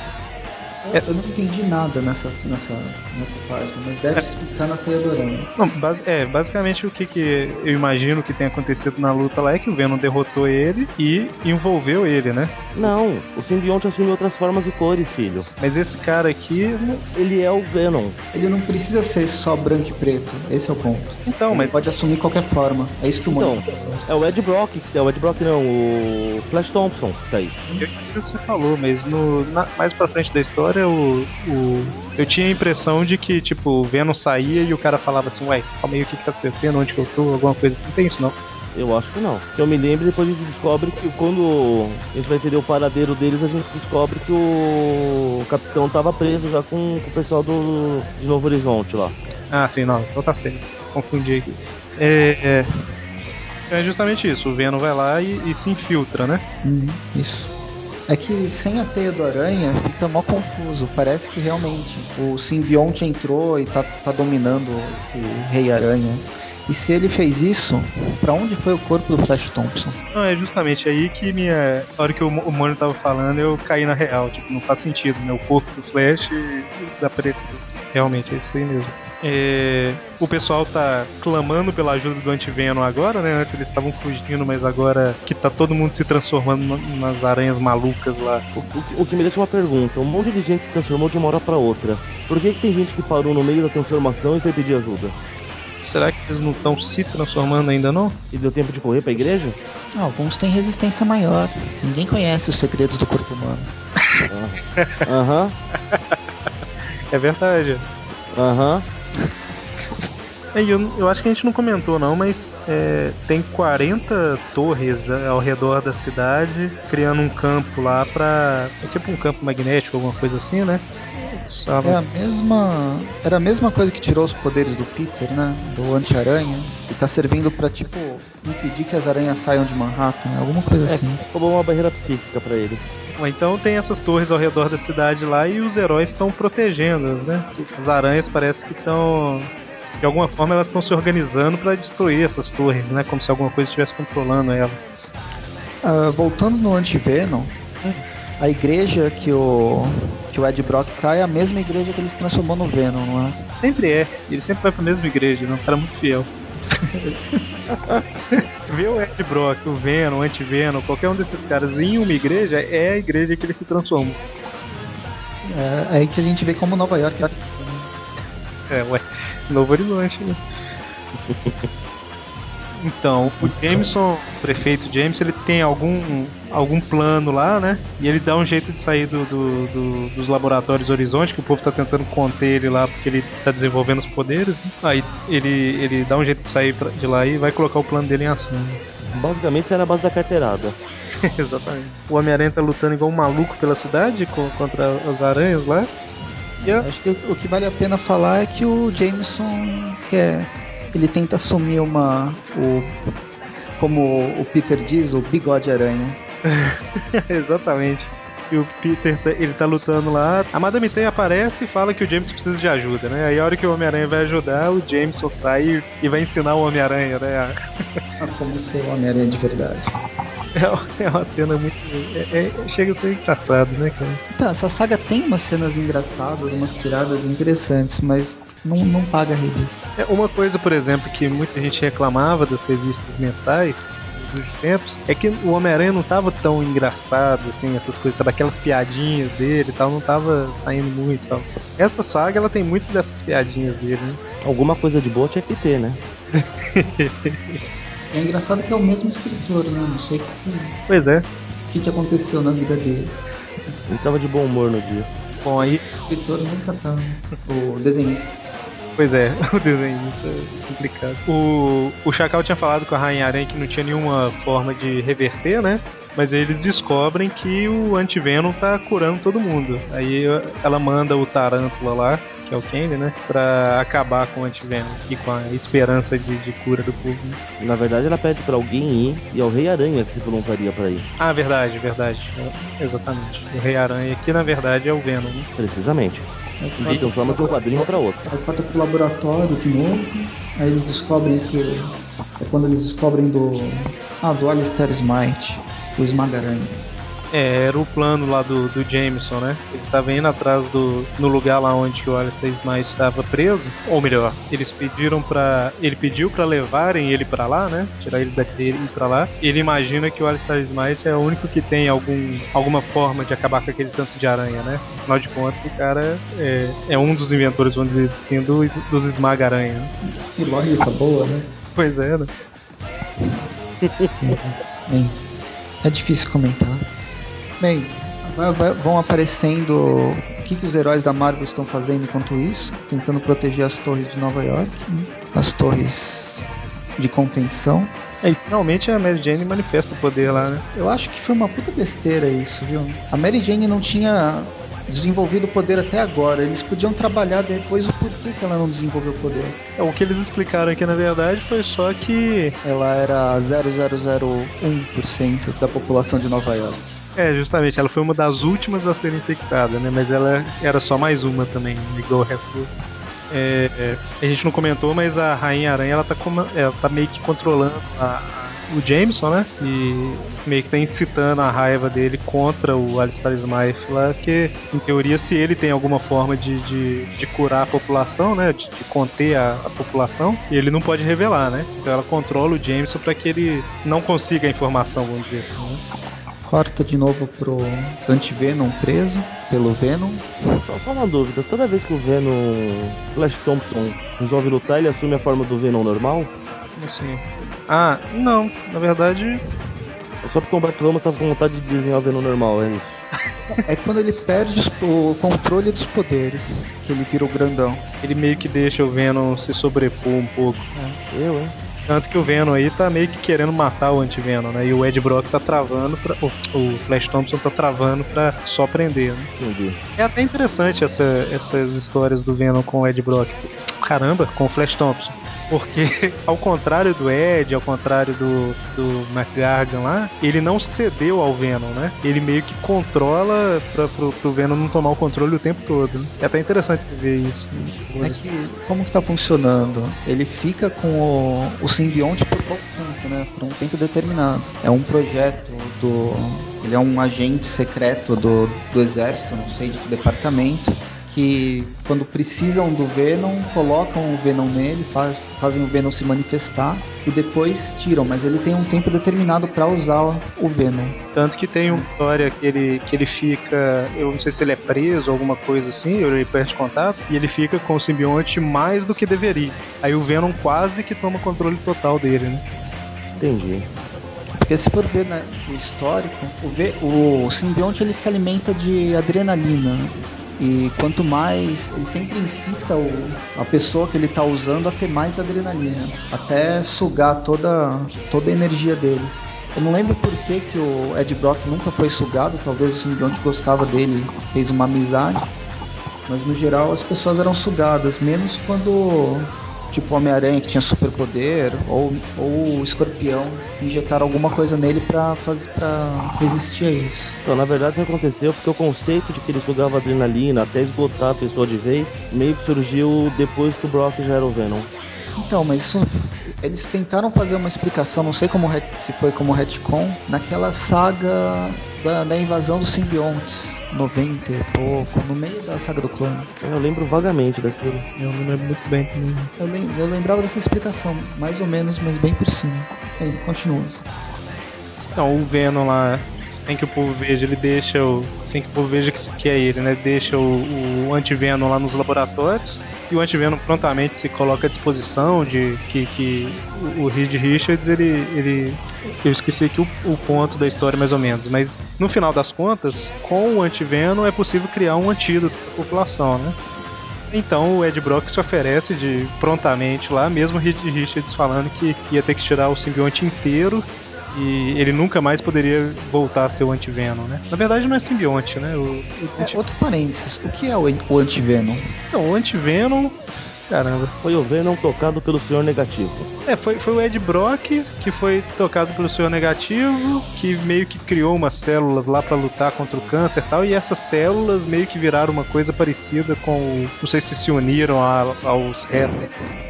É. Eu não entendi nada nessa, nessa, nessa página, mas deve é. explicar na teia do aranha. Não, é, basicamente o que, que eu imagino que tenha acontecido na luta lá é que o Venom derrotou ele e envolveu ele, né? Não, o simbionte assume outras formas e cores, filho. Mas esse cara aqui. Ele é o Venom. Ele não precisa ser só branco e preto. Esse é o ponto. Então, ele mas. pode assumir qualquer forma. É isso que o então, tá É o Ed Brock. É o Ed Brock, não. O Flash Thompson tá aí. Eu entendi o que você falou, mas no, na, mais pra frente da história, o, o, eu tinha a impressão de que, tipo, o Venom saía e o cara falava assim, ué, calma aí, o que que tá acontecendo, onde que eu tô, alguma coisa. Não tem isso, não. Eu acho que não. Que eu me lembro, depois a gente descobre que quando a gente vai entender o paradeiro deles, a gente descobre que o capitão tava preso já com, com o pessoal do de Novo Horizonte lá. Ah, sim, não. Então tá certo. Confundi aqui. É, é, é justamente isso. O Venom vai lá e, e se infiltra, né? Hum, isso. É que sem a teia do aranha fica mó confuso. Parece que realmente o simbionte entrou e tá, tá dominando esse rei aranha. E se ele fez isso, para onde foi o corpo do Flash Thompson? Não, é justamente aí que minha. Na hora que o, Mônio tava falando, eu caí na real. Tipo, não faz sentido, né? O corpo do Flash da preta. Realmente, é isso aí mesmo. É, o pessoal tá clamando pela ajuda do Antiveno agora, né? Antes eles estavam fugindo, mas agora que tá todo mundo se transformando nas aranhas malucas lá. O, o, o, que me deixa uma pergunta: um monte de gente se transformou de uma hora pra outra. Por que, que tem gente que parou no meio da transformação e foi pedir ajuda? Será que eles não estão se transformando ainda não? E deu tempo de correr pra igreja? Alguns têm resistência maior. Ninguém conhece os segredos do corpo humano. [laughs] Aham. é verdade. Aham. É, eu, eu acho que a gente não comentou não, mas é, tem 40 torres né, ao redor da cidade, criando um campo lá pra. É tipo um campo magnético, alguma coisa assim, né? É a mesma. Era a mesma coisa que tirou os poderes do Peter, né? Do anti-aranha. E tá servindo pra, tipo, impedir que as aranhas saiam de Manhattan, alguma coisa é, assim. Como uma barreira psíquica para eles. Então tem essas torres ao redor da cidade lá e os heróis estão protegendo, né? As aranhas parece que estão de alguma forma elas estão se organizando para destruir essas torres, né? Como se alguma coisa estivesse controlando elas. Uh, voltando no Antivenom, hum a igreja que o, que o Ed Brock tá é a mesma igreja que ele se transformou no Venom, não é? Sempre é. Ele sempre vai pra mesma igreja, né? Um cara muito fiel. [laughs] Ver o Ed Brock, o Venom, o Anti-Venom, qualquer um desses caras em uma igreja é a igreja que ele se transformou. É, é aí que a gente vê como Nova York é. É, ué. Novo Horizonte, né? [laughs] Então, o Jameson, o prefeito James, ele tem algum, algum plano lá, né? E ele dá um jeito de sair do, do, do dos laboratórios Horizonte, que o povo tá tentando conter ele lá porque ele tá desenvolvendo os poderes. Né? Aí ele, ele dá um jeito de sair de lá e vai colocar o plano dele em ação. Basicamente, isso era a base da carteirada. [laughs] Exatamente. O Homem-Aranha tá lutando igual um maluco pela cidade contra as aranhas lá. Yeah. Acho que o que vale a pena falar é que o Jameson quer ele tenta assumir uma. O, como o Peter diz, o bigode aranha. [laughs] Exatamente. E o Peter, ele tá lutando lá. A Madame Ten aparece e fala que o James precisa de ajuda, né? Aí a hora que o Homem-Aranha vai ajudar, o Jameson sai e vai ensinar o Homem-Aranha, né? A... como ser o Homem-Aranha de verdade. É, é uma cena muito. É, é, chega a ser engraçado, né, cara? Então, essa saga tem umas cenas engraçadas, umas tiradas interessantes, mas não, não paga a revista. É, uma coisa, por exemplo, que muita gente reclamava das revistas mensais nos tempos é que o Homem-Aranha não tava tão engraçado, assim, essas coisas, sabe? Aquelas piadinhas dele e tal, não tava saindo muito tal. Essa saga, ela tem muito dessas piadinhas dele, né? Alguma coisa de boa tinha que ter, né? [laughs] É engraçado que é o mesmo escritor, né? Não sei o que. Pois é. O que, que aconteceu na vida dele. Ele tava de bom humor no dia. Bom, aí. O escritor nunca tá. O desenhista. Pois é, [laughs] o desenhista é complicado. O, o Chacal tinha falado com a Rainha Aranha que não tinha nenhuma forma de reverter, né? Mas eles descobrem que o Antivenom tá curando todo mundo. Aí ela manda o Tarântula lá que é o Candy, né? Pra acabar com o antivenom e com a esperança de, de cura do povo. Na verdade, ela pede para alguém ir e é o Rei Aranha que se voluntaria para ir. Ah, verdade, verdade. É, exatamente. O Rei Aranha, que na verdade é o Venom, né? Precisamente. Ele transforma de um quadrinho para outro. Aí corta pro laboratório de novo. Aí eles descobrem que. É quando eles descobrem do. Ah, do Alistair Smite, o Esmagaranha. É, era o plano lá do, do Jameson, né? Ele estava indo atrás do no lugar lá onde o Alistair Smith estava preso, ou melhor, eles pediram para ele pediu para levarem ele para lá, né? Tirar ele daqui e ir para lá. Ele imagina que o Alistair Smith é o único que tem algum alguma forma de acabar com aquele tanto de aranha, né? Afinal de contas, o cara é, é um dos inventores, vamos dizer assim, dos, dos esmaga-aranha. Né? Que lógica boa, né? Pois é, né? Bem, [laughs] é difícil comentar. Bem, vão aparecendo o que, que os heróis da Marvel estão fazendo enquanto isso, tentando proteger as torres de Nova York, né? as torres de contenção. É, e finalmente a Mary Jane manifesta o poder lá, né? Eu acho que foi uma puta besteira isso, viu? A Mary Jane não tinha desenvolvido o poder até agora. Eles podiam trabalhar depois o porquê que ela não desenvolveu o poder. É, o que eles explicaram aqui na verdade foi só que. Ela era 0001% da população de Nova York. É, justamente, ela foi uma das últimas a ser infectada, né? Mas ela era só mais uma também, igual o resto é, é, a gente não comentou, mas a Rainha Aranha ela tá, ela tá meio que controlando a, o Jameson, né? E meio que tá incitando a raiva dele contra o Alistair Smythe lá, que em teoria se ele tem alguma forma de, de, de curar a população, né? De, de conter a, a, população, ele não pode revelar, né? Então ela controla o Jameson para que ele não consiga a informação, vamos dizer assim, né? Corta de novo pro Anti-Venom preso pelo Venom. Só, só, uma dúvida, toda vez que o Venom Flash Thompson resolve lutar, ele assume a forma do Venom normal? Como assim? Ah, não, na verdade. É só porque o Humberto Ramos tava com vontade de desenhar o Venom normal, é isso. [laughs] É quando ele perde o controle dos poderes, que ele vira o grandão. Ele meio que deixa o Venom se sobrepor um pouco. É. Eu, hein? Tanto que o Venom aí tá meio que querendo matar o anti-Venom, né? E o Ed Brock tá travando pra. O, o Flash Thompson tá travando pra só prender, né? Entendi. É até interessante essa, essas histórias do Venom com o Ed Brock. Caramba, com o Flash Thompson. Porque, [laughs] ao contrário do Ed, ao contrário do, do McGargan lá, ele não cedeu ao Venom, né? Ele meio que controla pra, pro, pro Venom não tomar o controle o tempo todo. Né? É até interessante ver isso. É que, como que tá funcionando? Ele fica com o, o simbionte por pouco tempo, né? Por um tempo determinado. É um projeto do... Ele é um agente secreto do, do exército, não sei de que departamento, que quando precisam do Venom, colocam o Venom nele, faz, fazem o Venom se manifestar e depois tiram, mas ele tem um tempo determinado para usar o Venom. Tanto que tem uma história que ele, que ele fica, eu não sei se ele é preso ou alguma coisa assim, ele perde contato, e ele fica com o simbionte mais do que deveria. Aí o Venom quase que toma controle total dele, né? Entendi. Porque se for ver né, o histórico, o, v, o simbionte ele se alimenta de adrenalina. Né? E quanto mais. Ele sempre incita o, a pessoa que ele está usando a ter mais adrenalina. Até sugar toda, toda a energia dele. Eu não lembro por que, que o Ed Brock nunca foi sugado. Talvez o simbionte gostava dele, fez uma amizade. Mas no geral as pessoas eram sugadas, menos quando tipo Homem-Aranha que tinha superpoder, ou, ou o Escorpião, injetaram alguma coisa nele pra, fazer, pra resistir a isso. Então, na verdade, isso aconteceu porque o conceito de que ele sugava adrenalina até esgotar a pessoa de vez, meio que surgiu depois que o Brock já era o Venom. Então, mas isso, eles tentaram fazer uma explicação, não sei como se foi como retcon, naquela saga da, da invasão dos simbiontes, 90 e pouco, no meio da saga do clone. Eu lembro vagamente daquilo. Eu não lembro muito bem. Eu, lem eu lembrava dessa explicação, mais ou menos, mas bem por cima. Bem, continua. Então, o Venom lá, sem que o povo veja, ele deixa o. Sem que o povo veja que, que é ele, né? Deixa o, o anti-Venom lá nos laboratórios o Antivenom prontamente se coloca à disposição de que, que o Reed Richards ele, ele eu esqueci aqui o, o, ponto da história mais ou menos, mas no final das contas, com o Antivenom é possível criar um antídoto para a população, né? Então o Ed Brock se oferece de prontamente lá, mesmo Richards falando que ia ter que tirar o simbionte inteiro e ele nunca mais poderia voltar a ser o antivenom, né? Na verdade não é simbionte, né? O, o é, outro parênteses, o que é o, o antivenom? Então, o antivenom Caramba. Foi o Venom tocado pelo Senhor Negativo. É, foi, foi o Ed Brock que foi tocado pelo Senhor Negativo, que meio que criou umas células lá para lutar contra o câncer e tal, e essas células meio que viraram uma coisa parecida com. Não sei se se uniram a, aos restos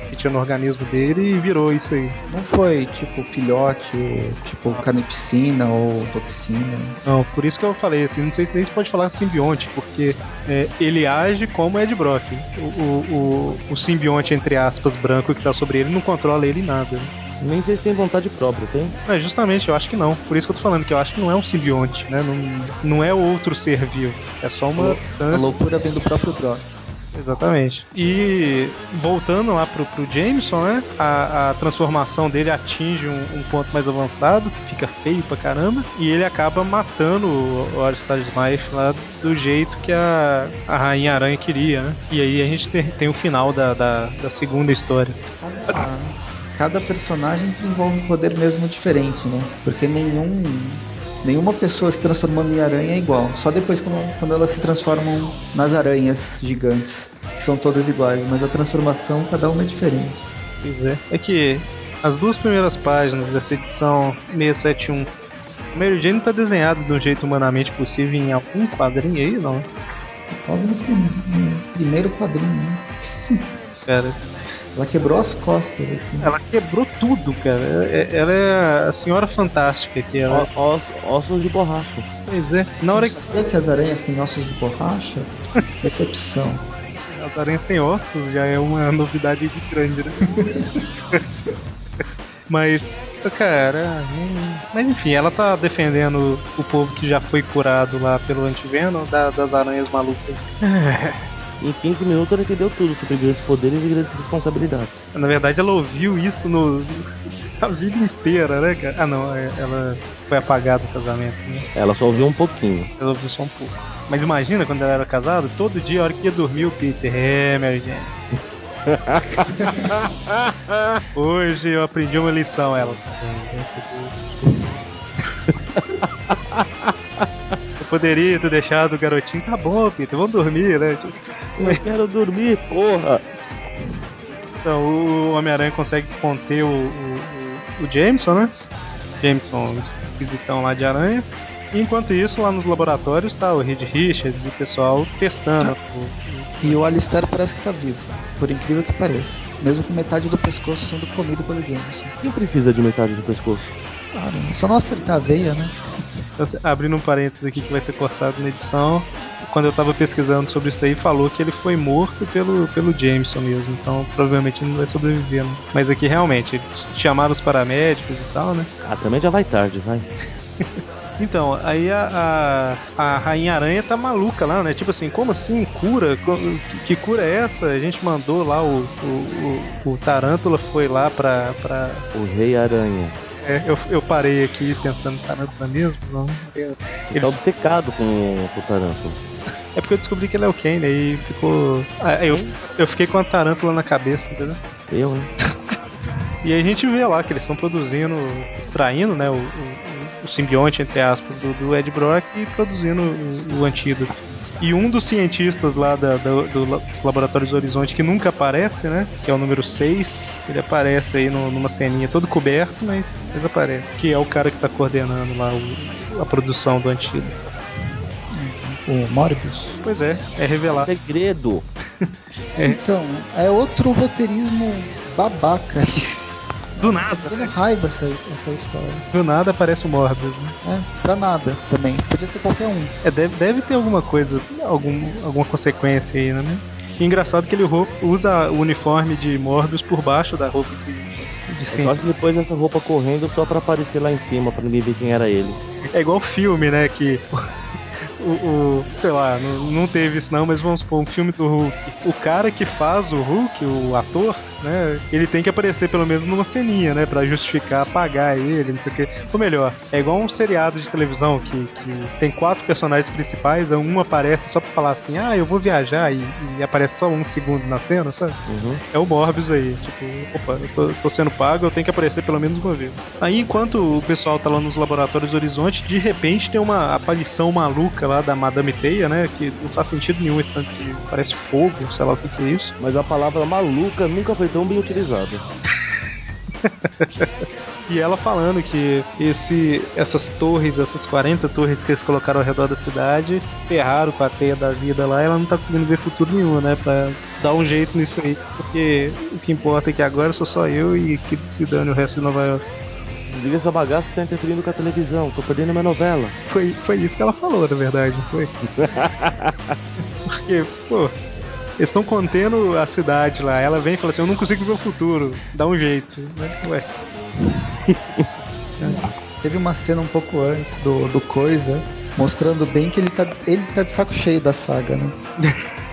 que tinha no organismo dele e virou isso aí. Não foi tipo filhote, tipo carnificina ou toxina? Não, por isso que eu falei assim, não sei se nem se pode falar simbionte, porque é, ele age como Ed Brock. O, o, o, o simbionte, entre aspas, branco que tá sobre ele não controla ele nada. Nem sei se tem vontade própria, tem? É, justamente, eu acho que não. Por isso que eu tô falando que eu acho que não é um simbionte, né? Não, não é outro ser vivo. É só uma. A loucura vem do próprio Brock. Exatamente. E voltando lá pro, pro Jameson, né? A, a transformação dele atinge um, um, ponto mais avançado, fica feio pra caramba. E ele acaba matando o, o Aristar Smythe lá do jeito que a, a Rainha Aranha queria, né? E aí a gente tem, tem o final da, da, da segunda história. Cada personagem desenvolve um poder mesmo diferente, né? Porque nenhum Nenhuma pessoa se transformando em aranha é igual. Só depois quando, quando elas se transformam nas aranhas gigantes, que são todas iguais, mas a transformação cada uma é diferente. Pois é. É que as duas primeiras páginas dessa edição 671, a Mary Jane está desenhada de um jeito humanamente possível em algum quadrinho aí, não? Logo no, no primeiro quadrinho, né? Cara, ela quebrou as costas aqui. Ela quebrou tudo, cara. Ela é a senhora fantástica aqui. Ela... Os, ossos de borracha. Pois é. Na hora Você sabia que as aranhas têm ossos de borracha? [laughs] Decepção. As aranhas têm ossos já é uma novidade grande, né? [laughs] Mas, cara, mas enfim, ela tá defendendo o povo que já foi curado lá pelo antiveno da, das aranhas malucas. [laughs] Em 15 minutos ela entendeu tudo sobre grandes poderes e grandes responsabilidades. Na verdade, ela ouviu isso no a vida inteira, né, cara? Ah, não, é, ela foi apagada do casamento, né? Ela só ouviu um pouquinho. Ela ouviu só um pouco. Mas imagina quando ela era casada, todo dia, a hora que ia dormir, o Peter, é, Mary Jane. Hoje eu aprendi uma lição, ela. Eu poderia ter deixado o garotinho, tá bom, Peter, vamos dormir, né? Eu quero dormir, porra! Então, o Homem-Aranha consegue conter o, o, o, Jameson, né? Jameson, esquisitão lá de aranha. Enquanto isso, lá nos laboratórios tá o Reed Richards e o pessoal testando. E o Alistair parece que tá vivo, por incrível que pareça. Mesmo com metade do pescoço sendo comido pelo Jameson. Quem precisa de metade do pescoço? Claro, é só não acertar a veia, né? Abrindo um parênteses aqui que vai ser cortado na edição. Quando eu tava pesquisando sobre isso aí, falou que ele foi morto pelo, pelo Jameson mesmo. Então provavelmente ele não vai sobreviver. Né? Mas aqui realmente, eles chamaram os paramédicos e tal, né? Ah, também já vai tarde, vai. [laughs] Então, aí a, a, a, Rainha Aranha tá maluca lá, né? Tipo assim, como assim? Cura? Que cura é essa? A gente mandou lá o, o, o, o Tarântula foi lá pra, pra. O Rei Aranha. É, eu, eu parei aqui pensando no Tarântula mesmo. Não, ele tá obcecado com, com o Tarântula. É porque eu descobri que ele é o Kane, aí ficou. Ah, eu, eu fiquei com a Tarântula na cabeça, entendeu? Eu, hein? [laughs] e aí a gente vê lá que eles estão produzindo, extraindo, né, o, o, o simbionte, entre aspas, do, do Ed Brock e produzindo o, o antídoto. E um dos cientistas lá da, da, do Laboratório do Horizonte, que nunca aparece, né? Que é o número 6, ele aparece aí no, numa ceninha todo coberto, mas, mas aparece. Que é o cara que está coordenando lá o, a produção do antídoto. O Morbius? Pois é, é revelado. Segredo! é. Então, é outro roteirismo babaca [laughs] esse. Do Nossa, nada. Tá dando raiva essa, essa história. Do nada aparece o Morbius, né? É, pra nada também. Podia ser qualquer um. É, deve, deve ter alguma coisa, algum, alguma consequência aí, né? E engraçado que ele usa o uniforme de Morbius por baixo da roupa de, de Eu acho que pôs essa roupa correndo só pra aparecer lá em cima, pra ninguém ver quem era ele. É igual filme, né? Que o, o, sei lá, não, não teve isso não, mas vamos supor, um filme do Hulk. O cara que faz o Hulk, o ator, né, ele tem que aparecer pelo menos numa ceninha, né, pra justificar pagar ele, não sei o que. Ou melhor, é igual um seriado de televisão que, que tem quatro personagens principais, um aparece só pra falar assim, ah, eu vou viajar e, e aparece só um segundo na cena, sabe? Uhum. É o Morbius aí, tipo, opa, eu tô, tô, sendo pago, eu tenho que aparecer pelo menos uma vez. Aí enquanto o pessoal tá lá nos laboratórios Horizonte, de repente tem uma aparição maluca lá da Madame Teia, né? Que não faz sentido nenhum esse tanto de. parece fogo, sei lá o que, que é isso. Mas a palavra maluca nunca foi tão bem utilizada. [laughs] E ela falando que esse, essas torres, essas 40 torres que eles colocaram ao redor da cidade, ferraram com a teia da vida lá, ela não tá conseguindo ver futuro nenhum, né? Pra dar um jeito nisso aí. Porque o que importa é que agora sou só eu e que se dane o resto de Nova York. Desliga essa bagaça que tá interferindo com a televisão, tô perdendo minha novela. Foi, foi isso que ela falou, na verdade, foi? [laughs] Porque, pô, eles estão contendo a cidade lá. Ela vem e fala assim: Eu não consigo ver o futuro. Dá um jeito. Né? Ué. [laughs] Teve uma cena um pouco antes do, do Coisa, mostrando bem que ele tá, ele tá de saco cheio da saga, né?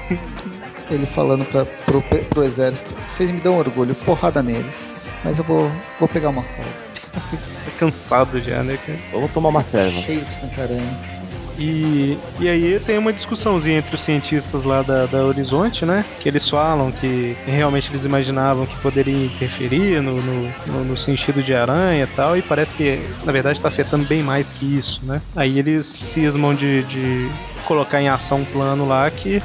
[laughs] ele falando pra, pro, pro exército: Vocês me dão orgulho, porrada neles. Mas eu vou, vou pegar uma folga. Tá [laughs] cansado já, né, cara? Vou tomar uma serva. Cheio de tanta aranha. E, e aí tem uma discussãozinha entre os cientistas lá da, da Horizonte, né? Que eles falam que realmente eles imaginavam que poderia interferir no, no, no, no sentido de aranha e tal, e parece que na verdade está afetando bem mais que isso, né? Aí eles cismam de, de colocar em ação um plano lá que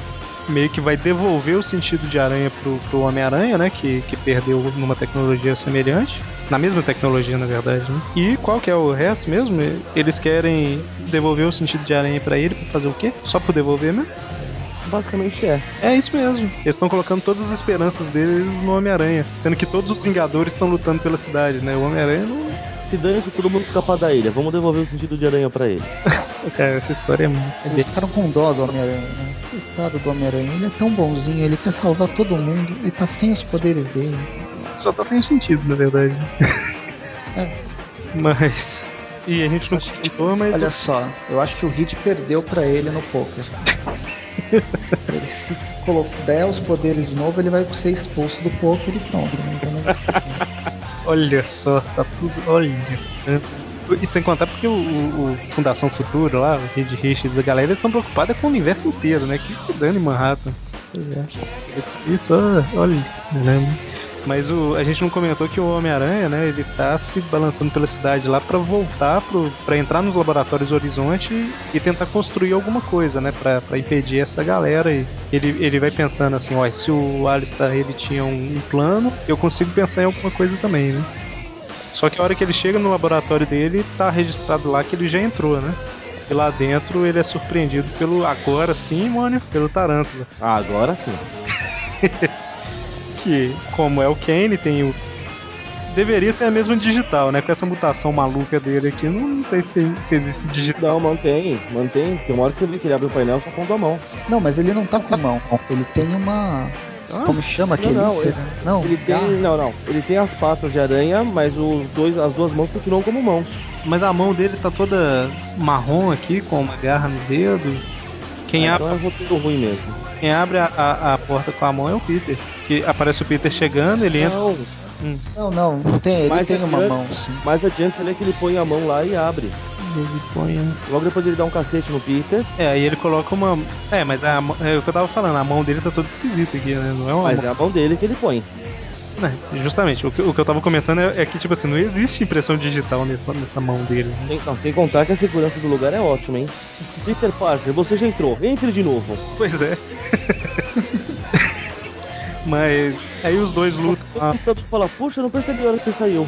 meio que vai devolver o sentido de aranha pro, pro Homem-Aranha, né? Que, que perdeu numa tecnologia semelhante. Na mesma tecnologia, na verdade, né? E qual que é o resto mesmo? Eles querem devolver o sentido de aranha para ele pra fazer o quê? Só por devolver mesmo? Basicamente é. É isso mesmo. Eles estão colocando todas as esperanças deles no Homem-Aranha. Sendo que todos os Vingadores estão lutando pela cidade, né? O Homem-Aranha não. Se dane se todo mundo escapar da ilha, vamos devolver o sentido de aranha para ele. [laughs] Cara, essa história é muito. Eles ficaram com dó do Homem-Aranha, né? Coitado do Homem-Aranha, ele é tão bonzinho, ele quer salvar todo mundo e tá sem os poderes dele. Só tá sem sentido, na verdade. É. [laughs] Mas. E a gente não comentou, mas. Olha só, eu acho que o Hit perdeu pra ele no poker. [laughs] ele se der os poderes de novo, ele vai ser expulso do poker e pronto. Né? Então, [laughs] Olha só, tá tudo. Olha. né? E sem contar porque o, o- Fundação Futuro lá, o Reed Richards, a galera, eles estão preocupados com o universo inteiro, né? Que se dane Manhattan. Pois é. Isso, ó, olha, caramba. Mas o, a gente não comentou que o Homem-Aranha, né, ele tá se balançando pela cidade lá pra voltar pro, pra entrar nos laboratórios Horizonte e, e tentar construir alguma coisa, né, pra, pra impedir essa galera. E ele, ele vai pensando assim, ó, se o Alistair ele tinha um, um plano, eu consigo pensar em alguma coisa também, né. Só que a hora que ele chega no laboratório dele, tá registrado lá que ele já entrou, né. E lá dentro ele é surpreendido pelo, agora sim, Mônio, pelo Tarântula. Ah, agora sim. [laughs] que, como é o Kane, tem o. Deveria ter a mesma digital, né? Com essa mutação maluca dele aqui, não, não sei se, se existe digital. Não, mantém, mantém. Tem uma hora que você vê que ele abre o painel só pondo a mão. Não, mas ele não tá com mão. Ele tem uma. Como chama? Não, não, Quelícera? Não, Ele tem. garra. Não, não. Ele tem as patas de aranha, mas os dois, as duas mãos continuam como mãos. Mas a mão dele tá toda marrom aqui, com uma garra no dedo. Quem, Ah, abre, então é roteiro ruim mesmo. quem abre a, a, a porta com a mão é o Peter. Que aparece o Peter chegando, ele entra. Não, Hum, Não, não, não tem. Ele Mais tem uma adiante- mão, sim. mais adiante você vê que ele põe a mão lá e abre. ele põe. Logo depois ele dá um cacete no Peter, É, aí ele coloca uma. É, mas a, mão- é o que eu tava falando, a mão dele tá toda esquisita aqui, né? Não é uma mas mão. é a mão dele que ele põe. Né, justamente, o que, o que eu tava comentando é, é que, tipo assim, não existe impressão digital nessa, nessa mão dele, né? Sem, não, sem contar que a segurança do lugar é ótima, hein? Peter Parker, você já entrou, entre de novo. Pois é. [laughs] Mas aí os dois lutam O lá, computador fala, puxa, não percebi a hora que você saiu.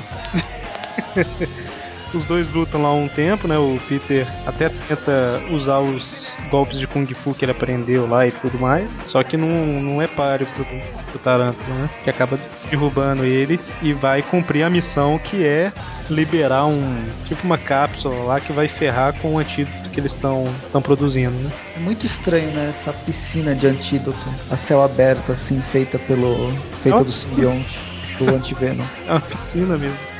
[laughs] os dois lutam lá um tempo, né? O Peter até tenta usar os golpes de Kung Fu que ele aprendeu lá e tudo mais. Só que não, não é páreo pro, pro Tarântula, né? Que acaba derrubando ele e vai cumprir a missão que é liberar um. Tipo uma cápsula lá que vai ferrar com o antídoto que eles estão produzindo, né? É muito estranho, né? Essa piscina de antídoto a céu aberto, assim, feita pelo. feita do simbionte, do [laughs] antivenom. É uma piscina mesmo.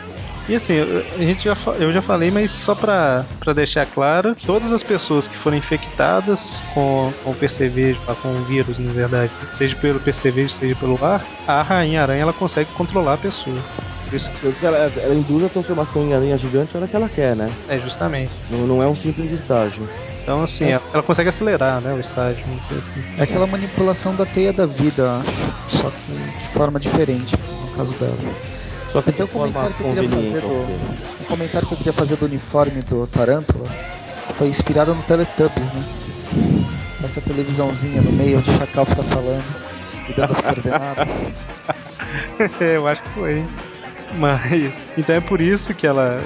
E assim, eu- a gente já, eu já falei, mas só pra, pra deixar claro, todas as pessoas que foram infectadas com, com o percevejo, lá, com o vírus, na verdade, seja pelo percevejo, seja pelo ar, a rainha aranha ela consegue controlar a pessoa. Por isso Ela, ela induz a transformação em aranha gigante a hora que ela quer, né? é justamente. Não, não é um simples estágio. Então, assim, ela, ela consegue acelerar, né, o estágio, assim. É aquela manipulação da teia da vida, acho. Só que de forma diferente, no caso dela. Só que o forma comentário que eu queria fazer do. O comentário que eu queria fazer do uniforme do Tarântula foi inspirado no Teletubbies, né? Essa televisãozinha no meio onde o Chacal fica falando e dando as coordenadas. é, [laughs] eu acho que foi. Mas. Então é por isso que ela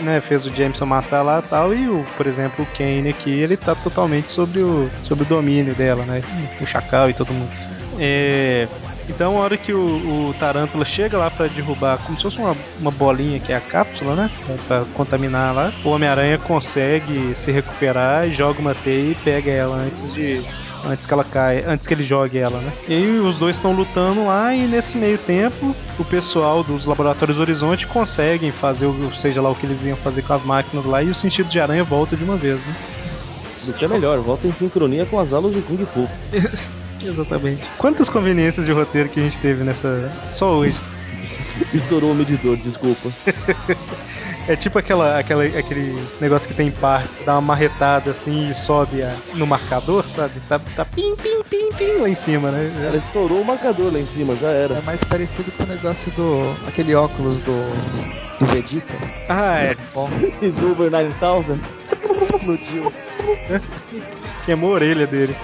né, fez o Jameson matar lá e tal, e o, por exemplo, o Kane aqui, ele tá totalmente sobre o, sobre o domínio dela, né? O Chacal e todo mundo. É, então, a hora que o, o Tarântula chega lá para derrubar, como se fosse uma, uma bolinha que é a cápsula, né? Pra contaminar lá, o Homem-Aranha consegue se recuperar, joga uma teia e pega ela antes de, antes que ela caia, antes que ele jogue ela, né? E aí os dois estão lutando lá e nesse meio tempo o pessoal dos laboratórios Horizonte conseguem fazer o seja lá o que eles iam fazer com as máquinas lá e o sentido de aranha volta de uma vez, né? Do que é melhor, volta em sincronia com as aulas de Kung Fu. [laughs] Exatamente. Quantas conveniências de roteiro que a gente teve nessa. só hoje? [laughs] Estourou o medidor, desculpa. [laughs] É tipo aquela, aquela, aquele negócio que tem par, dá uma marretada assim e sobe a, no marcador, sabe? Tá, tá pim, pim, pim, pim lá em cima, né? Ela estourou o marcador lá em cima, já era. É mais parecido com o negócio do. aquele óculos do. do Vegeta. Ah, é. Bom, Is over 9000? explodiu. Queimou a orelha dele.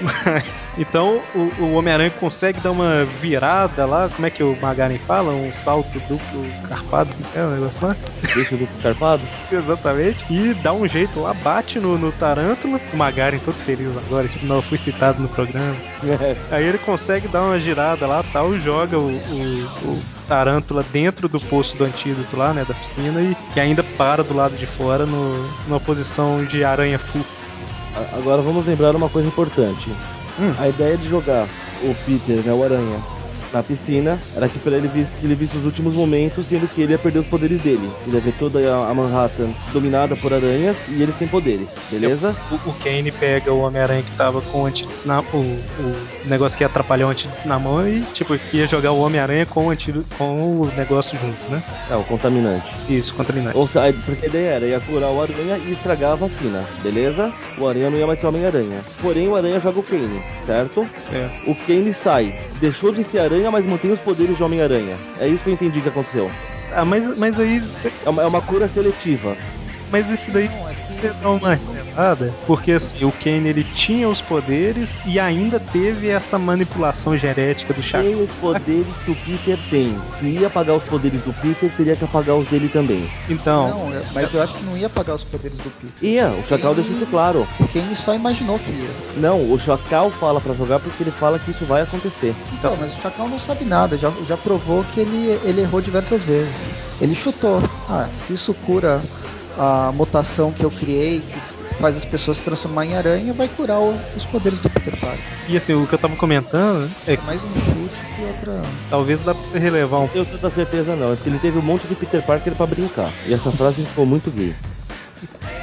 [laughs] então o, o Homem-Aranha consegue dar uma virada lá, como é que o Magaren fala? Um salto duplo carpado, que é o negócio lá? Deixa o duplo carpado? [laughs] Exatamente. E dá um jeito lá, bate no, no Tarântula. O Magaren todo feliz agora, tipo, não, eu fui citado no programa. É. Aí ele consegue dar uma girada lá tal, joga o, o, o Tarântula dentro do poço do antídoto lá, né, da piscina, e, e ainda para do lado de fora no, numa posição de aranha full. A- Agora vamos lembrar uma coisa importante. Hum. A ideia de jogar o Peter, né, o Aranha, na piscina era que ele visse que ele visse os últimos momentos, sendo que ele ia perder os poderes dele. Ele ia ver toda a Manhattan dominada por aranhas e ele sem poderes, beleza? O, o Kane pega o Homem-Aranha que tava com o antídoto na, o, o negócio que ia atrapalhar o antídoto na mão e, tipo, ia jogar o Homem-Aranha com o antídoto, com o negócio junto, né? É, o contaminante. Isso, contaminante. Ou seja, porque a ideia era ia curar o Aranha e estragar a vacina, beleza? O Aranha não ia mais ser Homem-Aranha. Porém, o Aranha joga o Kane, certo? Certo. O Kane sai, deixou de ser Aranha, mas mantém os poderes de Homem-Aranha. É isso que eu entendi que aconteceu. Ah, mas, mas aí. É uma, é uma cura seletiva. Mas isso daí Não, é que- uma revelada, porque assim, o Kane ele tinha os poderes e ainda teve essa manipulação genética do Chacal. Tem os poderes que o Peter tem. Se ia apagar os poderes do Peter, teria que apagar os dele também. Então, Não, eu- mas eu acho que não ia apagar os poderes do Peter. Ia, o Chacal deixa isso claro. O Kane só imaginou que ia. Não, o Chacal fala pra jogar porque ele fala que isso vai acontecer. Então, mas o Chacal não sabe nada, já, já provou que ele, ele errou diversas vezes. Ele chutou. Ah, se isso cura a mutação que eu criei, que faz as pessoas se transformar em aranha, vai curar o- os poderes do Peter Parker. e assim, o que eu tava comentando é É que mais um chute que outra. talvez dá pra você relevar um Eu tenho tanta certeza não, é porque ele teve um monte de Peter Parker pra brincar. E essa frase ficou muito gay.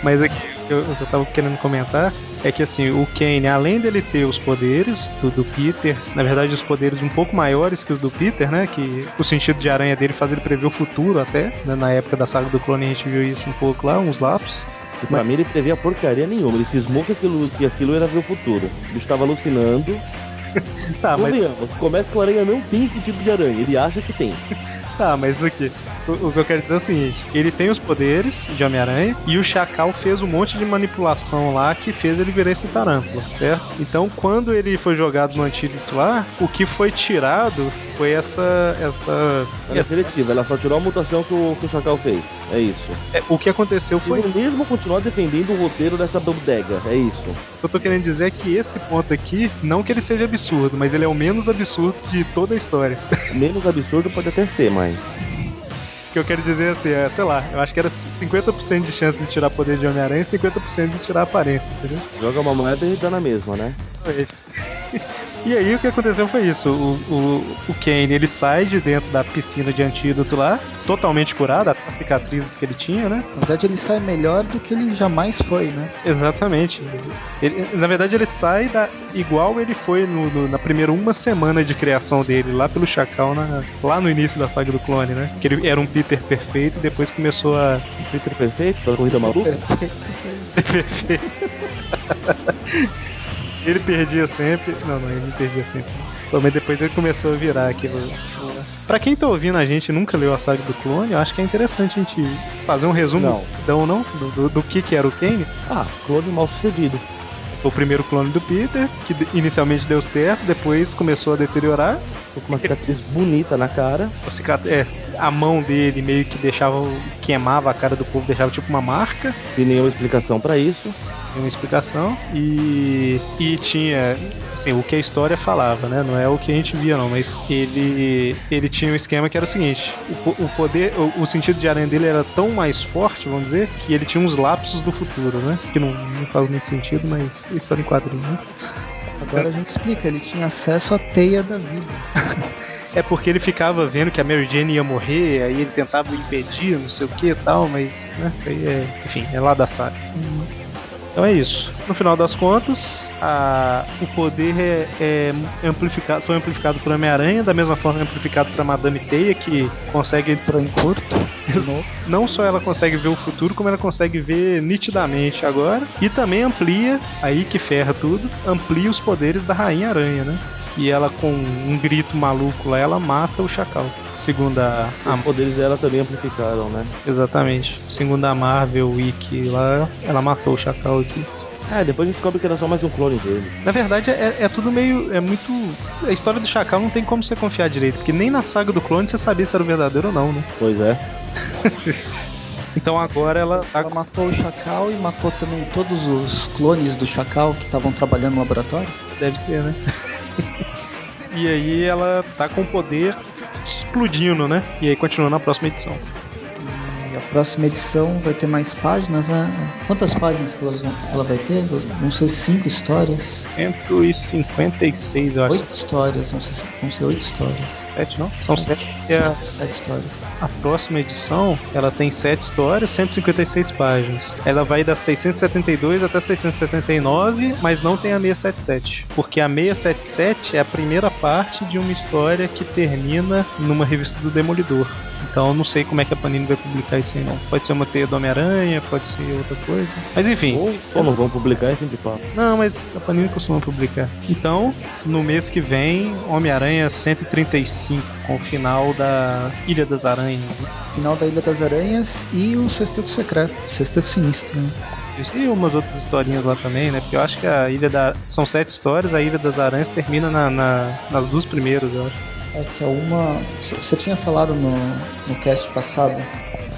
Mas aqui o que eu, eu tava querendo comentar é que assim, o Kane, além dele ter os poderes do, do Peter, na verdade os poderes um pouco maiores que os do Peter, né? Que o sentido de aranha dele faz ele prever o futuro até, né, Na época da saga do clone a gente viu isso um pouco lá, uns lapsos. E pra mim ele previa porcaria nenhuma. Ele cismou que aquilo, que aquilo era ver o futuro. O bicho tava alucinando. [laughs] Tá, mas, começa que o aranha não tem sentido de aranha. Ele acha que tem. [laughs] tá, mas o que? O, o que eu quero dizer é o seguinte: ele tem os poderes de Homem-Aranha e o Chacal fez um monte de manipulação lá que fez ele virar esse tarântula, certo? Então, quando ele foi jogado no antídoto lá, o que foi tirado foi essa. essa, Ela é seletiva, ela só tirou a mutação que o, que o Chacal fez. É isso. é, o que aconteceu foi. Precisam mesmo continuar defendendo o roteiro dessa bodega. É isso. O que eu tô querendo dizer é que esse ponto aqui, não que ele seja absurdo, mas ele é o menos absurdo de toda a história. Menos absurdo pode até ser, mas. O que eu quero dizer assim, é, sei lá, eu acho que era 50% de chance de tirar poder de Homem-Aranha e 50% de tirar aparência, entendeu? Joga uma moeda e dá na mesma, né? [laughs] E aí o que aconteceu foi isso, o, o, o Kane ele sai de dentro da piscina de antídoto lá, totalmente curado, até as cicatrizes que ele tinha, né? Na verdade, ele sai melhor do que ele jamais foi, né? Exatamente. Ele- na verdade ele sai da, igual ele foi no, no- na primeira uma semana de criação dele, lá pelo Chacal, na- lá no início da saga do clone, né? Que ele era um Peter perfeito e depois começou a... Peter perfeito pela corrida maluca. Perfeito. [laughs] Ele perdia sempre. Não, não, ele perdia sempre. Mas depois ele começou a virar aquilo. Pra quem tá ouvindo a gente e nunca leu a saga do clone, eu acho que é interessante a gente fazer um resumo Não. não, não do, do, do que, que era o Kane. Ah, clone mal sucedido. o primeiro clone do Peter, que inicialmente deu certo, depois começou a deteriorar. Com uma cicatriz bonita na cara. A, é, a mão dele meio que deixava. queimava a cara do povo, deixava tipo uma marca. Sem nenhuma explicação para isso uma explicação e e tinha assim, o que a história falava, né? Não é o que a gente via não, mas ele ele tinha um esquema que era o seguinte, o, o poder, o, o, sentido de aranha dele era tão mais forte, vamos dizer, que ele tinha uns lapsos do futuro, né? Que não, não faz muito sentido, mas história em quadrinho, né? Agora a gente explica, ele tinha acesso à teia da vida. É porque ele ficava vendo que a Mary Jane ia morrer, aí ele tentava impedir, não sei o que e tal, mas, né, aí é, enfim, é lá da saga. Uhum. Então é isso. No final das contas, a, o poder é, é amplificado, foi amplificado por Homem-Aranha, da mesma forma amplificado para Madame Teia, que consegue. Curto. Não só ela consegue ver o futuro, como ela consegue ver nitidamente agora. E também amplia, aí que ferra tudo, amplia os poderes da Rainha Aranha, né? E ela, com um grito maluco lá, ela mata o Chacal. Segundo a. Os poderes dela também amplificaram, né? Exatamente. Segundo a Marvel Wiki lá, ela matou o Chacal aqui. É, depois descobre que era só mais um clone dele. Na verdade, é, é, tudo meio. É muito. A história do Chacal não tem como você confiar direito, porque nem na saga do clone você sabia se era o verdadeiro ou não, né? Pois é. [laughs] então agora ela. Ela matou o Chacal e matou também todos os clones do Chacal que estavam trabalhando no laboratório? Deve ser, né? e aí ela tá com poder explodindo, né? E aí continua na próxima edição. E a próxima edição vai ter mais páginas, né? Quantas páginas que ela, ela vai ter? Vão ser cinco histórias? 156, eu acho. Oito histórias, vão ser, vão ser oito histórias. Sete, não? São sete. Sete, é sete, histórias. A próxima edição, ela tem sete histórias, 156 páginas. Ela vai das 672 até 679, mas não tem a 677. Porque a 677 é a primeira parte de uma história que termina numa revista do Demolidor. Então não sei como é que a Panini vai publicar isso aí não. Pode ser uma teia do Homem-Aranha, pode ser outra coisa. Mas enfim. Ou não vão publicar e fim de papo. Não, mas a Panini costuma publicar. Então, no mês que vem, Homem-Aranha 135, com o final da Ilha das Aranhas. Final da Ilha das Aranhas e o Sexteto Secreto, Sexteto Sinistro, né? E umas outras historinhas lá também, né? Porque eu acho que a Ilha da. São sete histórias, a Ilha das Aranhas termina na, na nas duas primeiras, eu acho. É que é uma. Você tinha falado no, no cast passado.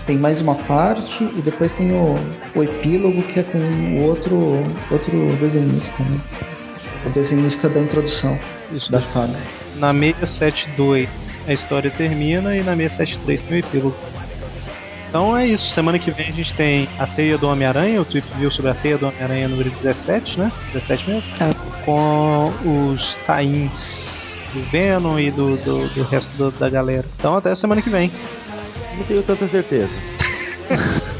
Tem mais uma parte e depois tem o, o epílogo que é com o outro, outro desenhista, né? O desenhista da introdução Isso, da saga. Na 672 a história termina e na 673 tem o epílogo. Então é isso. Semana que vem a gente tem a Teia do Homem-Aranha, o Trip viu sobre a Teia do Homem-Aranha número 17, né? 17 mesmo? É. Com os tains do Venom e do, do, do resto do, da galera. Então até semana que vem. Não tenho tanta certeza. [laughs]